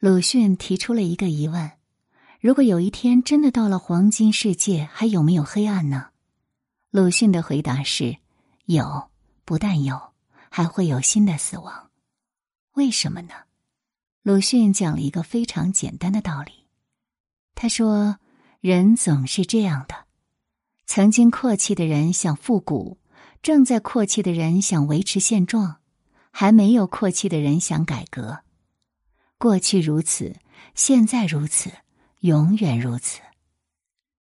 鲁迅提出了一个疑问：如果有一天真的到了黄金世界，还有没有黑暗呢？鲁迅的回答是：有，不但有，还会有新的死亡。为什么呢？鲁迅讲了一个非常简单的道理。他说：“人总是这样的，曾经阔气的人想复古，正在阔气的人想维持现状，还没有阔气的人想改革。过去如此，现在如此，永远如此。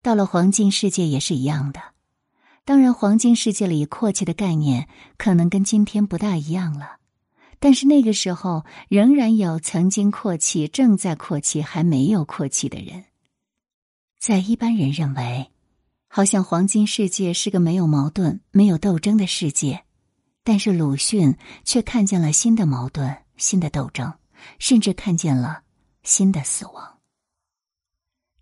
到了黄金世界也是一样的。当然，黄金世界里阔气的概念可能跟今天不大一样了。”但是那个时候，仍然有曾经阔气、正在阔气、还没有阔气的人。在一般人认为，好像黄金世界是个没有矛盾、没有斗争的世界，但是鲁迅却看见了新的矛盾、新的斗争，甚至看见了新的死亡。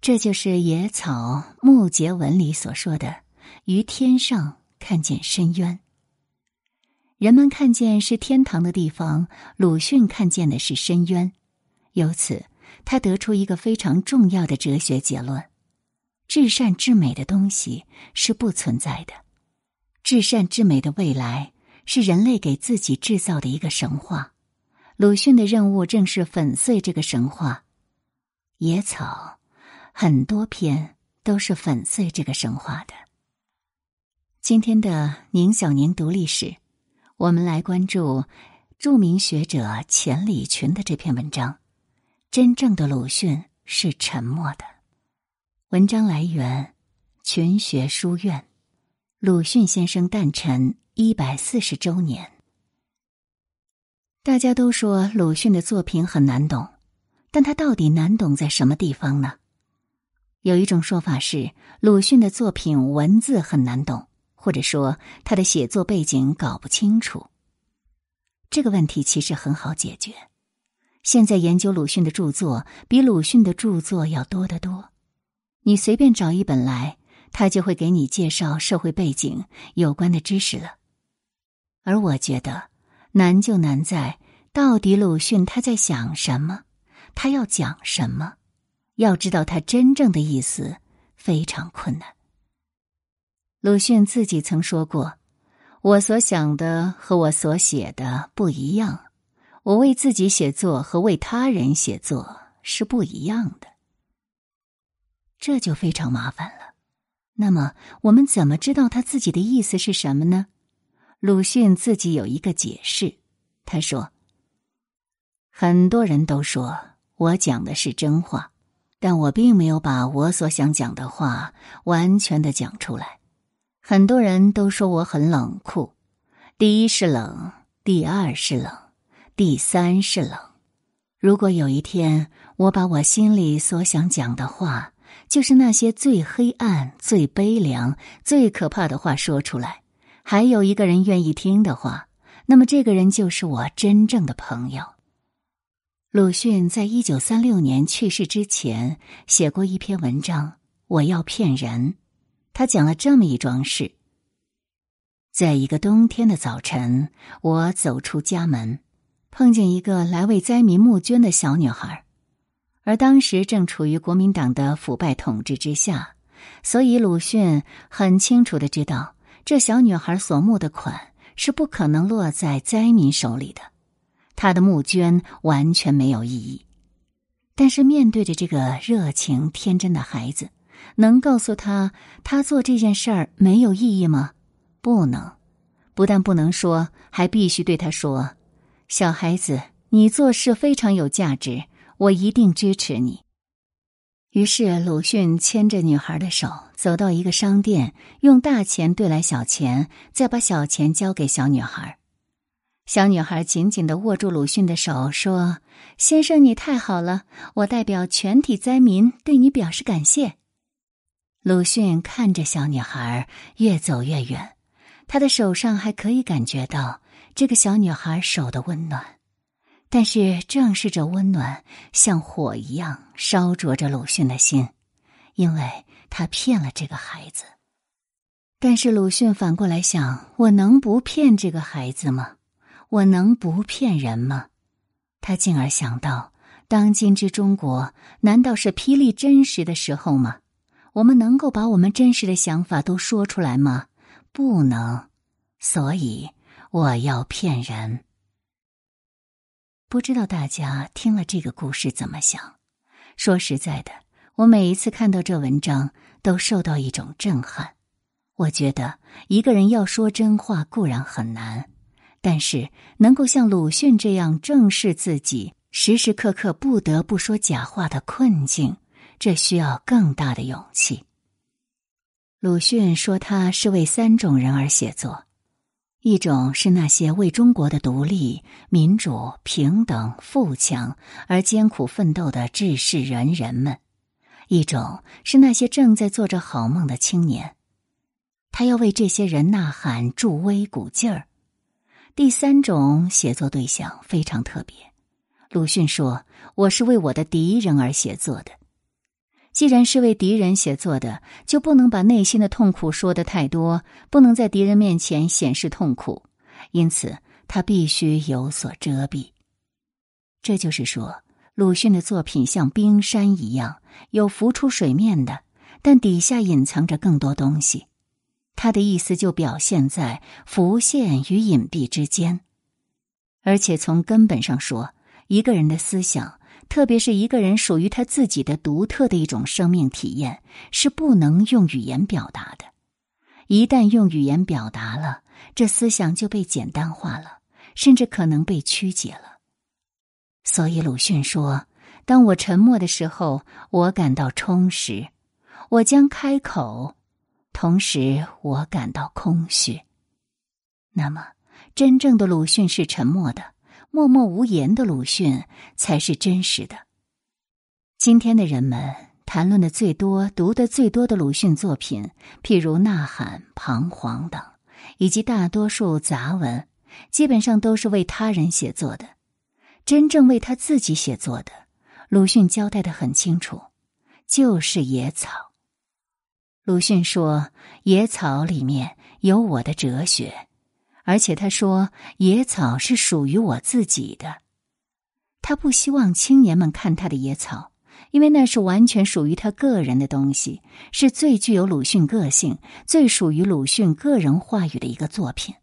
这就是野草木结文里所说的：“于天上看见深渊。”人们看见是天堂的地方，鲁迅看见的是深渊。由此，他得出一个非常重要的哲学结论：至善至美的东西是不存在的。至善至美的未来是人类给自己制造的一个神话。鲁迅的任务正是粉碎这个神话。野草，很多篇都是粉碎这个神话的。今天的宁小宁读历史。我们来关注著名学者钱理群的这篇文章。真正的鲁迅是沉默的。文章来源：群学书院。鲁迅先生诞辰一百四十周年。大家都说鲁迅的作品很难懂，但他到底难懂在什么地方呢？有一种说法是，鲁迅的作品文字很难懂。或者说，他的写作背景搞不清楚。这个问题其实很好解决。现在研究鲁迅的著作，比鲁迅的著作要多得多。你随便找一本来，他就会给你介绍社会背景有关的知识了。而我觉得难就难在，到底鲁迅他在想什么？他要讲什么？要知道他真正的意思，非常困难。鲁迅自己曾说过：“我所想的和我所写的不一样，我为自己写作和为他人写作是不一样的。”这就非常麻烦了。那么，我们怎么知道他自己的意思是什么呢？鲁迅自己有一个解释，他说：“很多人都说我讲的是真话，但我并没有把我所想讲的话完全的讲出来。”很多人都说我很冷酷，第一是冷，第二是冷，第三是冷。如果有一天我把我心里所想讲的话，就是那些最黑暗、最悲凉、最可怕的话说出来，还有一个人愿意听的话，那么这个人就是我真正的朋友。鲁迅在一九三六年去世之前写过一篇文章《我要骗人》。他讲了这么一桩事：在一个冬天的早晨，我走出家门，碰见一个来为灾民募捐的小女孩，而当时正处于国民党的腐败统治之下，所以鲁迅很清楚的知道，这小女孩所募的款是不可能落在灾民手里的，她的募捐完全没有意义。但是面对着这个热情天真的孩子。能告诉他他做这件事儿没有意义吗？不能，不但不能说，还必须对他说：“小孩子，你做事非常有价值，我一定支持你。”于是鲁迅牵着女孩的手走到一个商店，用大钱兑来小钱，再把小钱交给小女孩。小女孩紧紧的握住鲁迅的手，说：“先生，你太好了，我代表全体灾民对你表示感谢。”鲁迅看着小女孩越走越远，他的手上还可以感觉到这个小女孩手的温暖，但是正是这温暖像火一样烧灼着鲁迅的心，因为他骗了这个孩子。但是鲁迅反过来想：我能不骗这个孩子吗？我能不骗人吗？他进而想到，当今之中国，难道是霹雳真实的时候吗？我们能够把我们真实的想法都说出来吗？不能。所以我要骗人。不知道大家听了这个故事怎么想？说实在的，我每一次看到这文章，都受到一种震撼。我觉得一个人要说真话固然很难，但是能够像鲁迅这样正视自己时时刻刻不得不说假话的困境，这需要更大的勇气。鲁迅说他是为三种人而写作：一种是那些为中国的独立、民主、平等、富强而艰苦奋斗的志士仁人们；一种是那些正在做着好梦的青年。他要为这些人呐喊助威鼓劲儿。第三种写作对象非常特别，鲁迅说：“我是为我的敌人而写作的。既然是为敌人写作的，就不能把内心的痛苦说的太多，不能在敌人面前显示痛苦，因此他必须有所遮蔽。这就是说，鲁迅的作品像冰山一样，有浮出水面的，但底下隐藏着更多东西。”他的意思就表现在浮现与隐蔽之间，而且从根本上说，一个人的思想，特别是一个人属于他自己的独特的一种生命体验，是不能用语言表达的。一旦用语言表达了，这思想就被简单化了，甚至可能被曲解了。所以鲁迅说：“当我沉默的时候，我感到充实；我将开口。”同时，我感到空虚。那么，真正的鲁迅是沉默的、默默无言的鲁迅，才是真实的。今天的人们谈论的最多、读的最多的鲁迅作品，譬如《呐喊》《彷徨》等，以及大多数杂文，基本上都是为他人写作的。真正为他自己写作的，鲁迅交代的很清楚，就是野草。鲁迅说：“野草里面有我的哲学，而且他说野草是属于我自己的。他不希望青年们看他的野草，因为那是完全属于他个人的东西，是最具有鲁迅个性、最属于鲁迅个人话语的一个作品。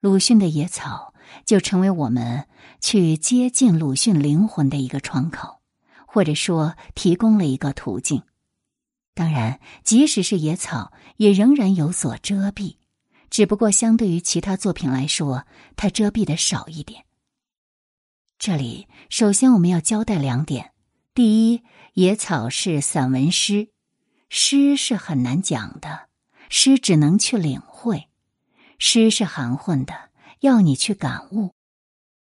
鲁迅的野草就成为我们去接近鲁迅灵魂的一个窗口，或者说提供了一个途径。”当然，即使是野草，也仍然有所遮蔽，只不过相对于其他作品来说，它遮蔽的少一点。这里首先我们要交代两点：第一，野草是散文诗，诗是很难讲的，诗只能去领会，诗是含混的，要你去感悟。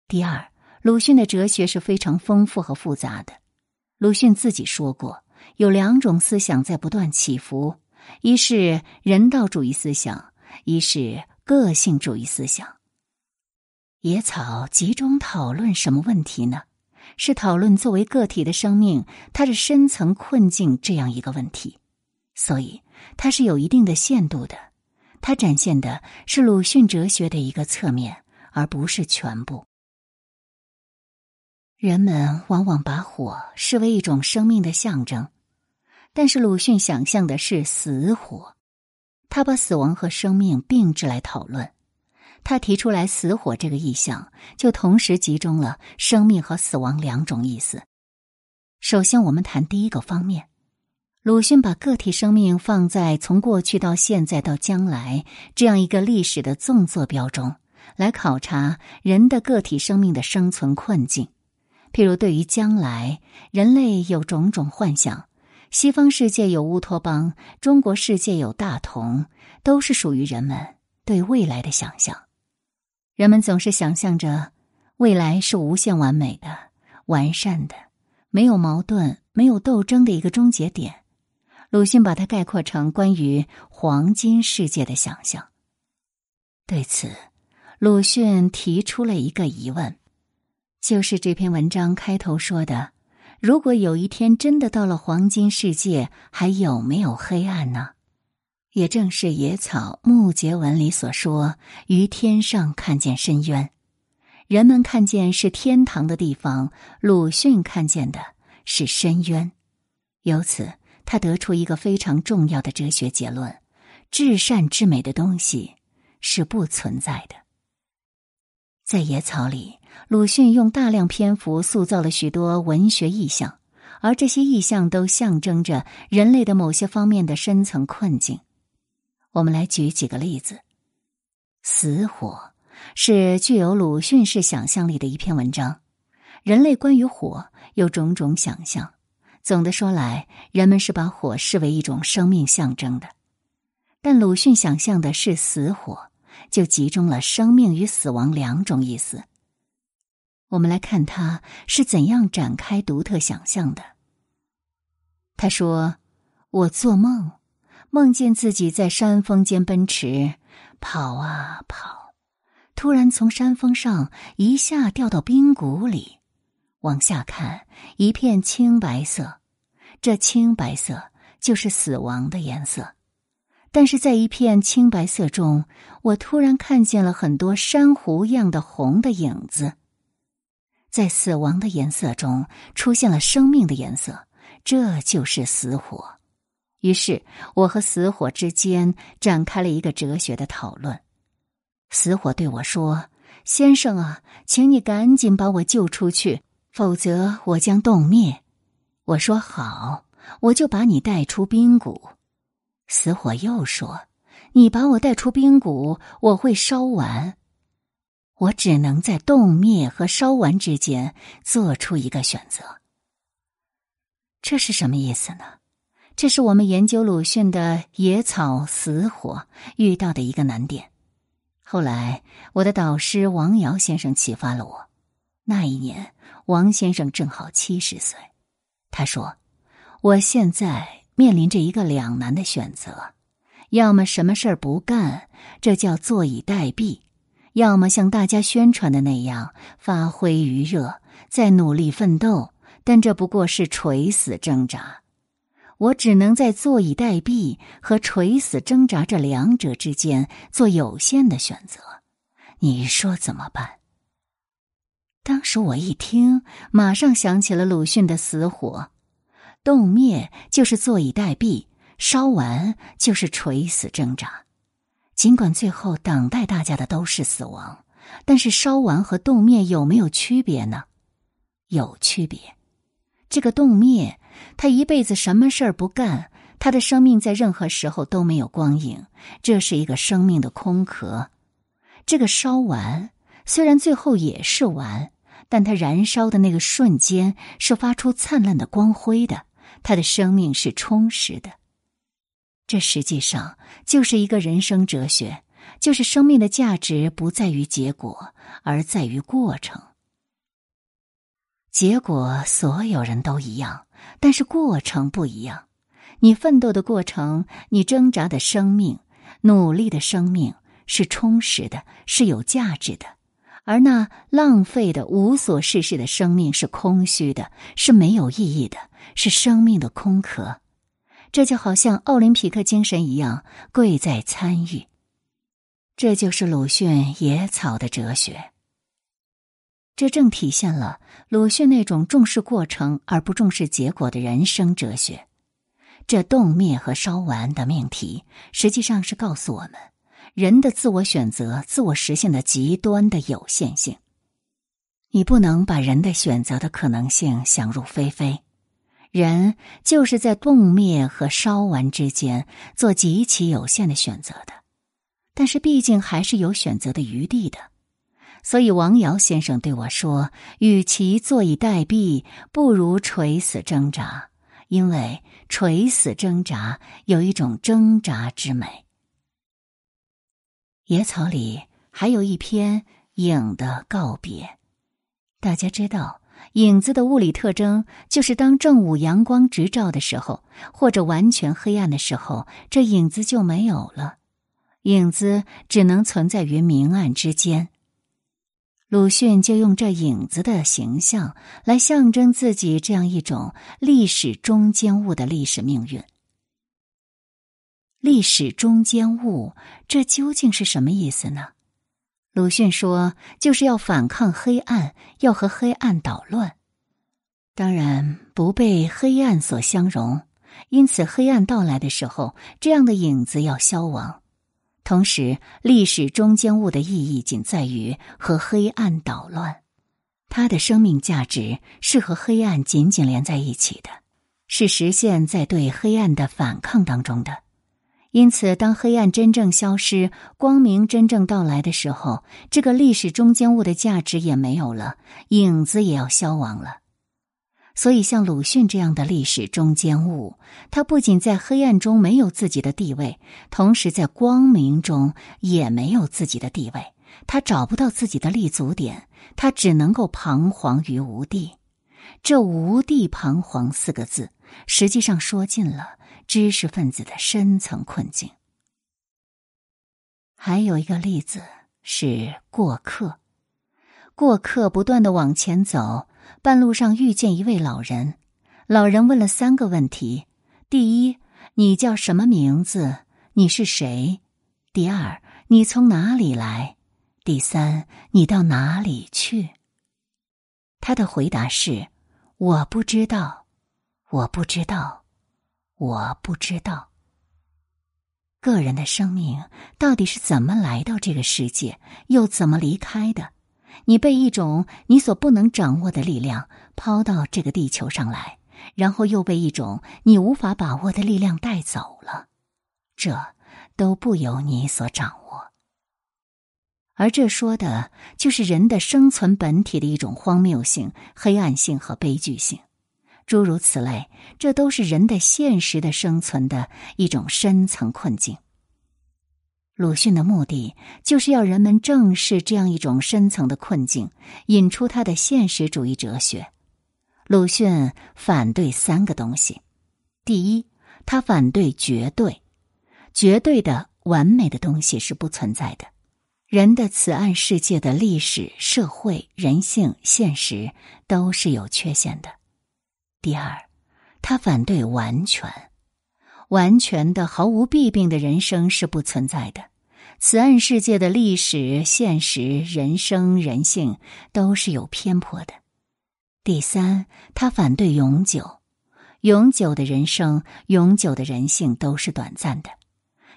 第二，鲁迅的哲学是非常丰富和复杂的，鲁迅自己说过。有两种思想在不断起伏，一是人道主义思想，一是个性主义思想。野草集中讨论什么问题呢？是讨论作为个体的生命，它的深层困境这样一个问题。所以它是有一定的限度的，它展现的是鲁迅哲学的一个侧面，而不是全部。人们往往把火视为一种生命的象征。但是鲁迅想象的是死火，他把死亡和生命并置来讨论。他提出来死火这个意象，就同时集中了生命和死亡两种意思。首先，我们谈第一个方面，鲁迅把个体生命放在从过去到现在到将来这样一个历史的纵坐标中，来考察人的个体生命的生存困境。譬如，对于将来，人类有种种幻想。西方世界有乌托邦，中国世界有大同，都是属于人们对未来的想象。人们总是想象着未来是无限完美的、完善的，没有矛盾、没有斗争的一个终结点。鲁迅把它概括成关于黄金世界的想象。对此，鲁迅提出了一个疑问，就是这篇文章开头说的。如果有一天真的到了黄金世界，还有没有黑暗呢？也正是野草木结文里所说：“于天上看见深渊。”人们看见是天堂的地方，鲁迅看见的是深渊。由此，他得出一个非常重要的哲学结论：至善至美的东西是不存在的。在野草里，鲁迅用大量篇幅塑造了许多文学意象，而这些意象都象征着人类的某些方面的深层困境。我们来举几个例子：死火。是具有鲁迅式想象力的一篇文章。人类关于火有种种想象。总的说来，人们是把火视为一种生命象征的。但鲁迅想象的是死火，就集中了生命与死亡两种意思。我们来看他是怎样展开独特想象的。他说：“我做梦，梦见自己在山峰间奔驰，跑啊跑。”突然从山峰上一下掉到冰谷里，往下看，一片青白色。这青白色就是死亡的颜色。但是在一片青白色中，我突然看见了很多珊瑚样的红的影子。在死亡的颜色中出现了生命的颜色，这就是死火。于是我和死火之间展开了一个哲学的讨论。死火对我说：“先生啊，请你赶紧把我救出去，否则我将冻灭。”我说：“好，我就把你带出冰谷。”死火又说：“你把我带出冰谷，我会烧完。”我只能在冻灭和烧完之间做出一个选择。这是什么意思呢？这是我们研究鲁迅的野草死火遇到的一个难点。后来，我的导师王瑶先生启发了我。那一年，王先生正好七十岁。他说：“我现在面临着一个两难的选择，要么什么事儿不干，这叫坐以待毙；要么像大家宣传的那样发挥余热，再努力奋斗，但这不过是垂死挣扎。”我只能在坐以待毙和垂死挣扎这两者之间做有限的选择，你说怎么办？当时我一听，马上想起了鲁迅的死火，冻灭就是坐以待毙，烧完就是垂死挣扎。尽管最后等待大家的都是死亡，但是烧完和冻灭有没有区别呢？有区别。这个冻灭。他一辈子什么事儿不干，他的生命在任何时候都没有光影，这是一个生命的空壳。这个烧完，虽然最后也是完，但它燃烧的那个瞬间是发出灿烂的光辉的，他的生命是充实的。这实际上就是一个人生哲学，就是生命的价值不在于结果，而在于过程。结果所有人都一样。但是过程不一样，你奋斗的过程，你挣扎的生命，努力的生命是充实的，是有价值的；而那浪费的、无所事事的生命是空虚的，是没有意义的，是生命的空壳。这就好像奥林匹克精神一样，贵在参与。这就是鲁迅野草的哲学。这正体现了鲁迅那种重视过程而不重视结果的人生哲学。这冻灭和烧完的命题，实际上是告诉我们人的自我选择、自我实现的极端的有限性。你不能把人的选择的可能性想入非非。人就是在冻灭和烧完之间做极其有限的选择的，但是毕竟还是有选择的余地的。所以，王瑶先生对我说：“与其坐以待毙，不如垂死挣扎，因为垂死挣扎有一种挣扎之美。”野草里还有一篇影的告别。大家知道，影子的物理特征就是当正午阳光直照的时候，或者完全黑暗的时候，这影子就没有了。影子只能存在于明暗之间。鲁迅就用这影子的形象来象征自己这样一种历史中间物的历史命运。历史中间物，这究竟是什么意思呢？鲁迅说：“就是要反抗黑暗，要和黑暗捣乱。当然不被黑暗所相容，因此黑暗到来的时候，这样的影子要消亡。同时，历史中间物的意义仅在于和黑暗捣乱，它的生命价值是和黑暗紧紧连在一起的，是实现在对黑暗的反抗当中的。”因此，当黑暗真正消失，光明真正到来的时候，这个历史中间物的价值也没有了，影子也要消亡了。所以，像鲁迅这样的历史中间物，他不仅在黑暗中没有自己的地位，同时在光明中也没有自己的地位。他找不到自己的立足点，他只能够彷徨于无地。这“无地彷徨”四个字，实际上说尽了。知识分子的深层困境。还有一个例子是过客，过客不断的往前走，半路上遇见一位老人，老人问了三个问题：第一，你叫什么名字？你是谁？第二，你从哪里来？第三，你到哪里去？他的回答是：我不知道，我不知道。我不知道，个人的生命到底是怎么来到这个世界，又怎么离开的？你被一种你所不能掌握的力量抛到这个地球上来，然后又被一种你无法把握的力量带走了，这都不由你所掌握。而这说的就是人的生存本体的一种荒谬性、黑暗性和悲剧性。诸如此类，这都是人的现实的生存的一种深层困境。鲁迅的目的就是要人们正视这样一种深层的困境，引出他的现实主义哲学。鲁迅反对三个东西：第一，他反对绝对，绝对的完美的东西是不存在的。人的此岸世界的历史、社会、人性、现实都是有缺陷的。第二，他反对完全、完全的、毫无弊病的人生是不存在的。此岸世界的历史、现实、人生、人性都是有偏颇的。第三，他反对永久、永久的人生、永久的人性都是短暂的。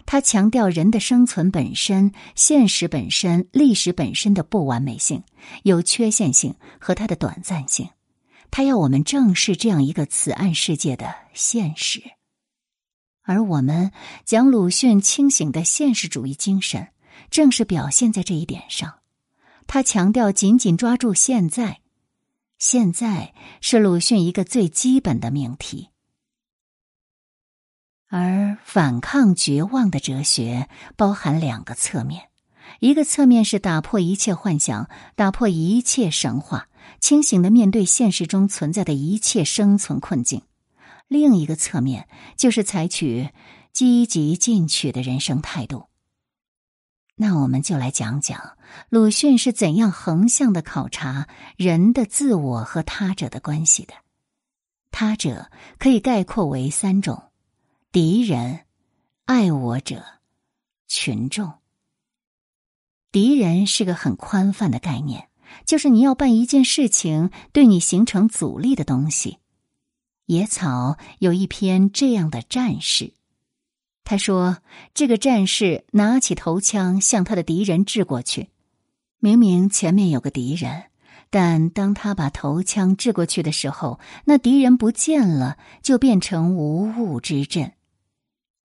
他强调人的生存本身、现实本身、历史本身的不完美性、有缺陷性和它的短暂性。他要我们正视这样一个此岸世界的现实，而我们讲鲁迅清醒的现实主义精神，正是表现在这一点上。他强调紧紧抓住现在，现在是鲁迅一个最基本的命题。而反抗绝望的哲学包含两个侧面，一个侧面是打破一切幻想，打破一切神话。清醒的面对现实中存在的一切生存困境，另一个侧面就是采取积极进取的人生态度。那我们就来讲讲鲁迅是怎样横向的考察人的自我和他者的关系的。他者可以概括为三种：敌人、爱我者、群众。敌人是个很宽泛的概念。就是你要办一件事情，对你形成阻力的东西。野草有一篇这样的战士，他说：“这个战士拿起头枪向他的敌人掷过去，明明前面有个敌人，但当他把头枪掷过去的时候，那敌人不见了，就变成无物之阵。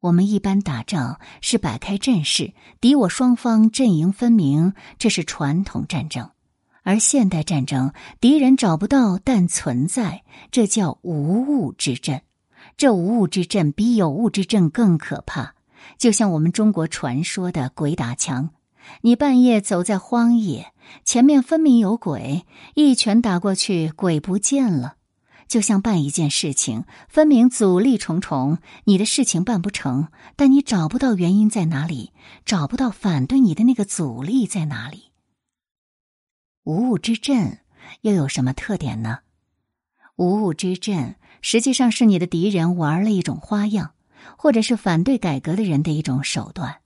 我们一般打仗是摆开阵势，敌我双方阵营分明，这是传统战争。”而现代战争，敌人找不到，但存在，这叫无物之阵。这无物之阵比有物之阵更可怕，就像我们中国传说的鬼打墙。你半夜走在荒野，前面分明有鬼，一拳打过去，鬼不见了。就像办一件事情，分明阻力重重，你的事情办不成，但你找不到原因在哪里，找不到反对你的那个阻力在哪里。无物之阵又有什么特点呢？无物之阵实际上是你的敌人玩了一种花样，或者是反对改革的人的一种手段。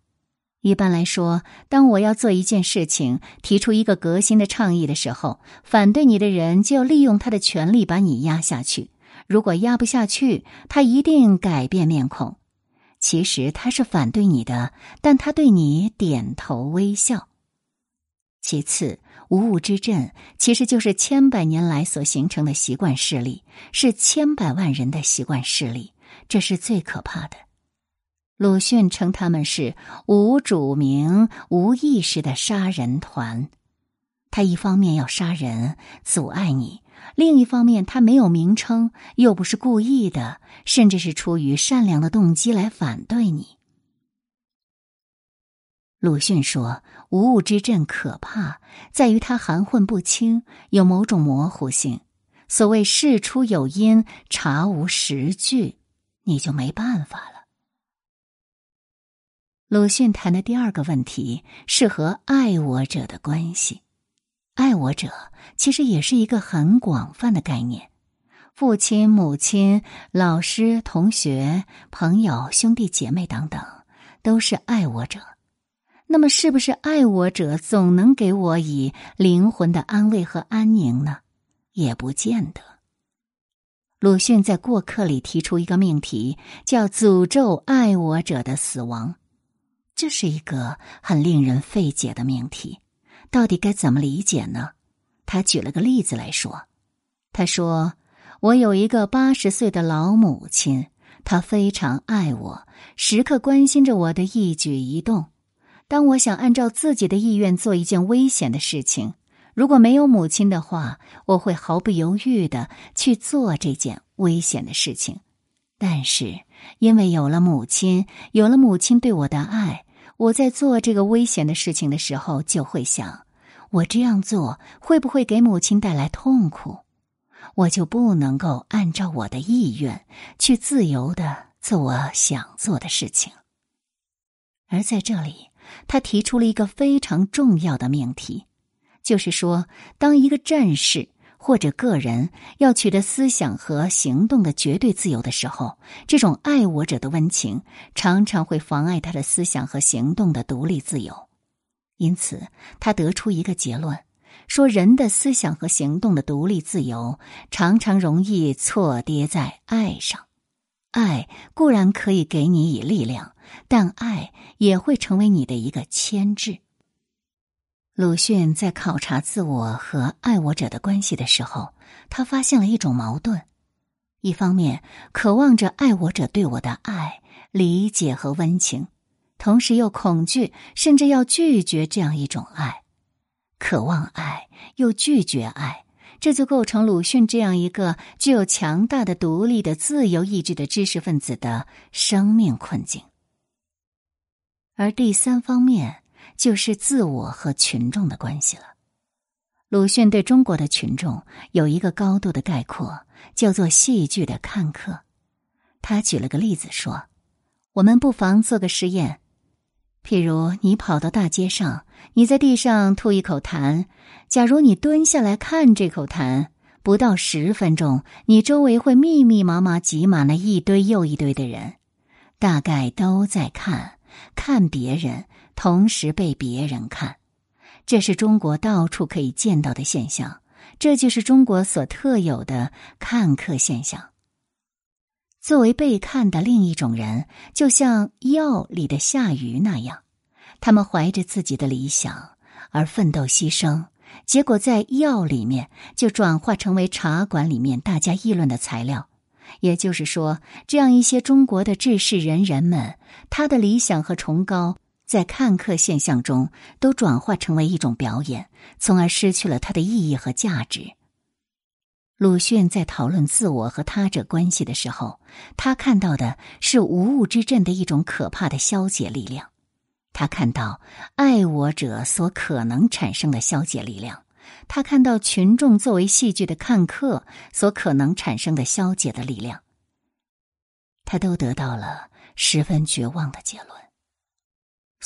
一般来说，当我要做一件事情，提出一个革新的倡议的时候，反对你的人就要利用他的权力把你压下去。如果压不下去，他一定改变面孔。其实他是反对你的，但他对你点头微笑。其次，无物之阵其实就是千百年来所形成的习惯势力，是千百万人的习惯势力，这是最可怕的。鲁迅称他们是无主名、无意识的杀人团。他一方面要杀人，阻碍你；另一方面，他没有名称，又不是故意的，甚至是出于善良的动机来反对你。鲁迅说：“无物之阵可怕，在于它含混不清，有某种模糊性。所谓事出有因，查无实据，你就没办法了。”鲁迅谈的第二个问题是和爱我者的关系。爱我者其实也是一个很广泛的概念，父亲、母亲、老师、同学、朋友、兄弟姐妹等等，都是爱我者。那么，是不是爱我者总能给我以灵魂的安慰和安宁呢？也不见得。鲁迅在《过客》里提出一个命题，叫“诅咒爱我者的死亡”。这是一个很令人费解的命题，到底该怎么理解呢？他举了个例子来说，他说：“我有一个八十岁的老母亲，她非常爱我，时刻关心着我的一举一动。当我想按照自己的意愿做一件危险的事情，如果没有母亲的话，我会毫不犹豫的去做这件危险的事情。但是因为有了母亲，有了母亲对我的爱。”我在做这个危险的事情的时候，就会想：我这样做会不会给母亲带来痛苦？我就不能够按照我的意愿去自由的做我想做的事情。而在这里，他提出了一个非常重要的命题，就是说，当一个战士。或者个人要取得思想和行动的绝对自由的时候，这种爱我者的温情常常会妨碍他的思想和行动的独立自由。因此，他得出一个结论：说人的思想和行动的独立自由常常容易错跌在爱上。爱固然可以给你以力量，但爱也会成为你的一个牵制。鲁迅在考察自我和爱我者的关系的时候，他发现了一种矛盾：一方面渴望着爱我者对我的爱、理解和温情，同时又恐惧甚至要拒绝这样一种爱；渴望爱又拒绝爱，这就构成鲁迅这样一个具有强大的独立的自由意志的知识分子的生命困境。而第三方面。就是自我和群众的关系了。鲁迅对中国的群众有一个高度的概括，叫做戏剧的看客。他举了个例子说：“我们不妨做个实验，譬如你跑到大街上，你在地上吐一口痰。假如你蹲下来看这口痰，不到十分钟，你周围会密密麻麻挤满了一堆又一堆的人，大概都在看看别人。”同时被别人看，这是中国到处可以见到的现象。这就是中国所特有的看客现象。作为被看的另一种人，就像药里的夏鱼那样，他们怀着自己的理想而奋斗牺牲，结果在药里面就转化成为茶馆里面大家议论的材料。也就是说，这样一些中国的志士仁人们，他的理想和崇高。在看客现象中，都转化成为一种表演，从而失去了它的意义和价值。鲁迅在讨论自我和他者关系的时候，他看到的是无物之阵的一种可怕的消解力量。他看到爱我者所可能产生的消解力量，他看到群众作为戏剧的看客所可能产生的消解的力量，他都得到了十分绝望的结论。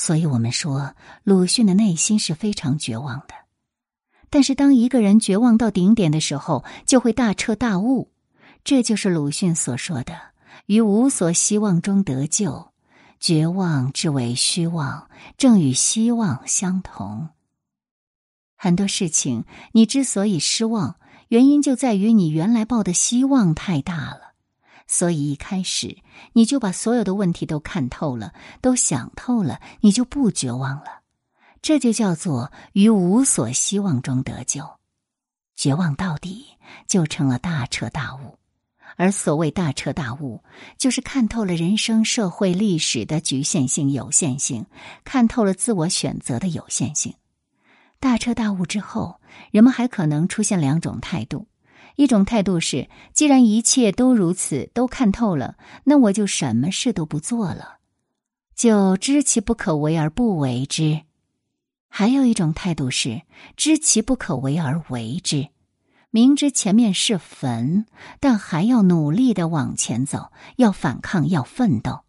所以我们说，鲁迅的内心是非常绝望的。但是，当一个人绝望到顶点的时候，就会大彻大悟。这就是鲁迅所说的：“于无所希望中得救，绝望之为虚妄，正与希望相同。很多事情，你之所以失望，原因就在于你原来抱的希望太大了，所以一开始你就把所有的问题都看透了，都想透了，你就不绝望了。这就叫做于无所希望中得救。绝望到底，就成了大彻大悟。而所谓大彻大悟，就是看透了人生、社会、历史的局限性、有限性，看透了自我选择的有限性。大彻大悟之后，人们还可能出现两种态度：一种态度是，既然一切都如此，都看透了，那我就什么事都不做了，就知其不可为而不为之；还有一种态度是，知其不可为而为之。明知前面是坟，但还要努力的往前走，要反抗，要奋斗。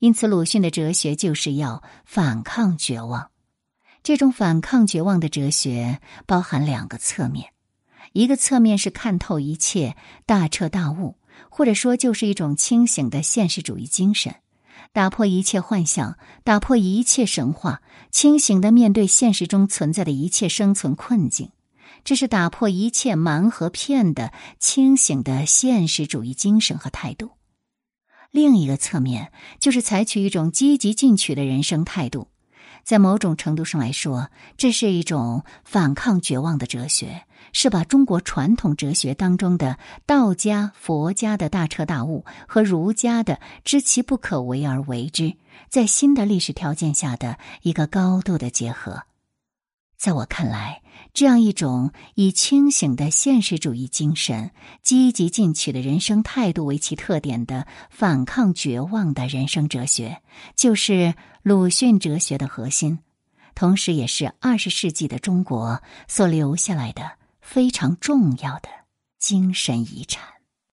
因此，鲁迅的哲学就是要反抗绝望。这种反抗绝望的哲学包含两个侧面：一个侧面是看透一切，大彻大悟，或者说就是一种清醒的现实主义精神，打破一切幻想，打破一切神话，清醒的面对现实中存在的一切生存困境。这是打破一切瞒和骗的清醒的现实主义精神和态度。另一个侧面就是采取一种积极进取的人生态度。在某种程度上来说，这是一种反抗绝望的哲学，是把中国传统哲学当中的道家、佛家的大彻大悟和儒家的知其不可为而为之，在新的历史条件下的一个高度的结合。在我看来，这样一种以清醒的现实主义精神、积极进取的人生态度为其特点的反抗绝望的人生哲学，就是鲁迅哲学的核心，同时也是二十世纪的中国所留下来的非常重要的精神遗产。